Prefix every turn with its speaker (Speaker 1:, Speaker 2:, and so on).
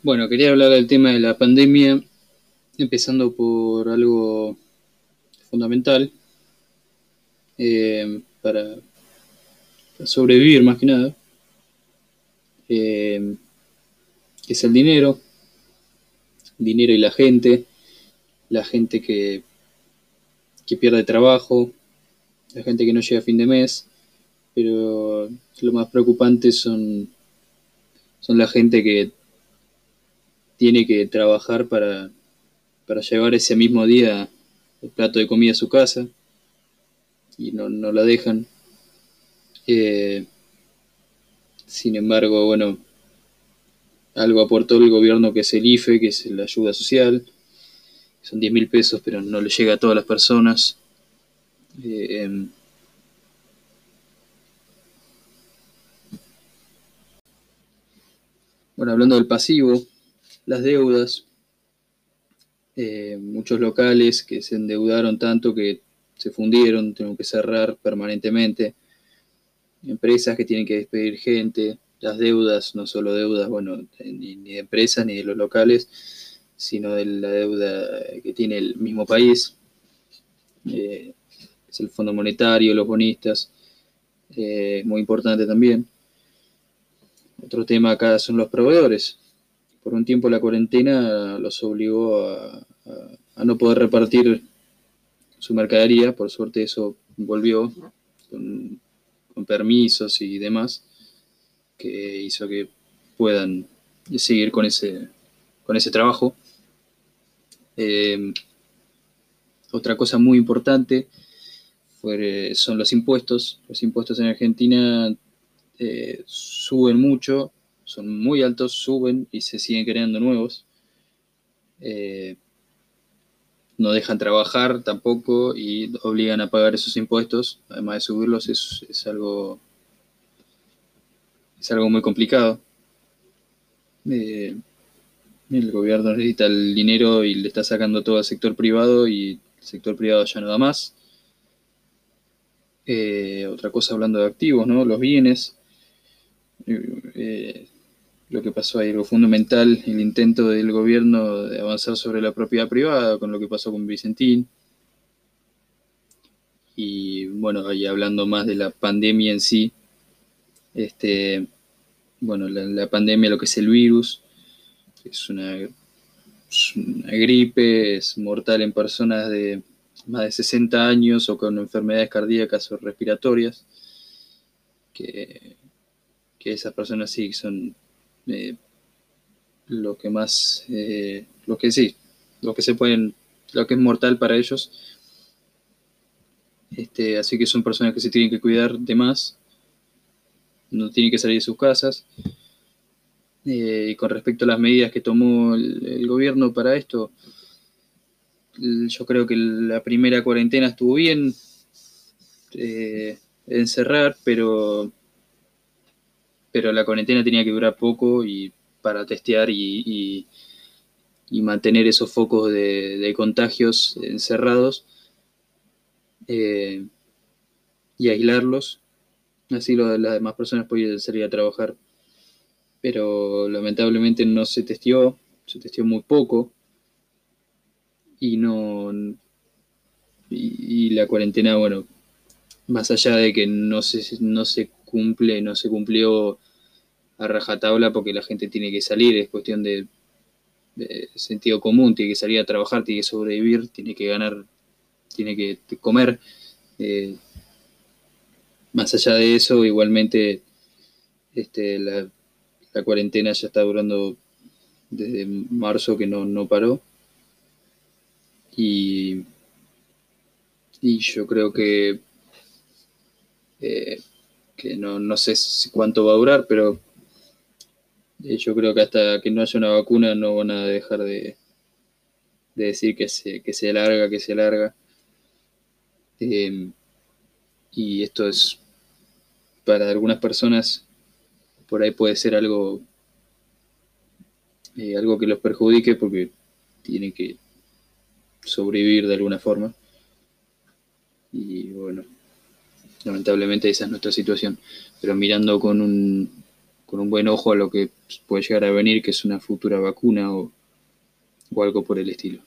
Speaker 1: Bueno, quería hablar del tema de la pandemia, empezando por algo fundamental eh, para, sobrevivir más que nada, eh, es el dinero, dinero y la gente, la gente que, que pierde trabajo, la gente que no llega a fin de mes, pero lo más preocupante son, son la gente que tiene que trabajar para, para llevar ese mismo día el plato de comida a su casa y no, no la dejan. Eh, sin embargo, bueno, algo aportó el gobierno que es el IFE, que es la ayuda social. Son 10 mil pesos, pero no le llega a todas las personas. Eh, bueno, hablando del pasivo, las deudas, eh, muchos locales que se endeudaron tanto que se fundieron, tienen que cerrar permanentemente, empresas que tienen que despedir gente, las deudas, no solo deudas, bueno, ni, de empresas ni de los locales, sino de la deuda que tiene el mismo país, eh, es el Fondo Monetario, los bonistas, eh, muy importante también. Otro tema acá son los proveedores. Por un tiempo la cuarentena los obligó a no poder repartir su mercadería, por suerte eso volvió con, permisos y demás, que hizo que puedan seguir con ese, con ese trabajo. Eh, otra cosa muy importante son los impuestos. Los impuestos en Argentina eh, suben mucho, son muy altos, suben y se siguen creando nuevos. Eh, no dejan trabajar tampoco y obligan a pagar esos impuestos, además de subirlos, es, algo es algo muy complicado. Eh, el gobierno necesita el dinero y le está sacando todo al sector privado y el sector privado ya no da más. Eh, otra cosa hablando de activos, ¿no? Los bienes. Lo que pasó ahí, lo fundamental, el intento del gobierno de avanzar sobre la propiedad privada, con lo que pasó con Vicentín. Y bueno, ahí hablando más de la pandemia en sí, este, bueno, la, pandemia, lo que es el virus, es una, una gripe, es mortal en personas de más de 60 años o con enfermedades cardíacas o respiratorias, que, que esas personas sí son eh, lo que más, eh, lo que sí, lo que se pueden, lo que es mortal para ellos. Este, así que son personas que se tienen que cuidar de más, no tienen que salir de sus casas. Eh, y con respecto a las medidas que tomó el, gobierno para esto, yo creo que la primera cuarentena estuvo bien, encerrar, pero pero la cuarentena tenía que durar poco y para testear y, mantener esos focos de, contagios encerrados eh, y aislarlos. Así las demás personas podían salir a trabajar. Pero lamentablemente no se testeó, se testeó muy poco y no. Y, la cuarentena, bueno, más allá de que no se, no se cumple, no se cumplió a rajatabla porque la gente tiene que salir, es cuestión de, sentido común, tiene que salir a trabajar, tiene que sobrevivir, tiene que ganar, tiene que comer. Eh, más allá de eso, igualmente este, la, cuarentena ya está durando desde marzo que no, paró. Y, y yo creo que eh, que no, no sé cuánto va a durar, pero yo creo que hasta que no haya una vacuna no van a dejar de, decir que se, que se larga, que se larga. Em, y esto es, para algunas personas, por ahí puede ser algo, eh, algo que los perjudique porque tienen que sobrevivir de alguna forma. Y bueno, lamentablemente esa es nuestra situación. Pero mirando con un, con un buen ojo a lo que puede llegar a venir, que es una futura vacuna o, o algo por el estilo.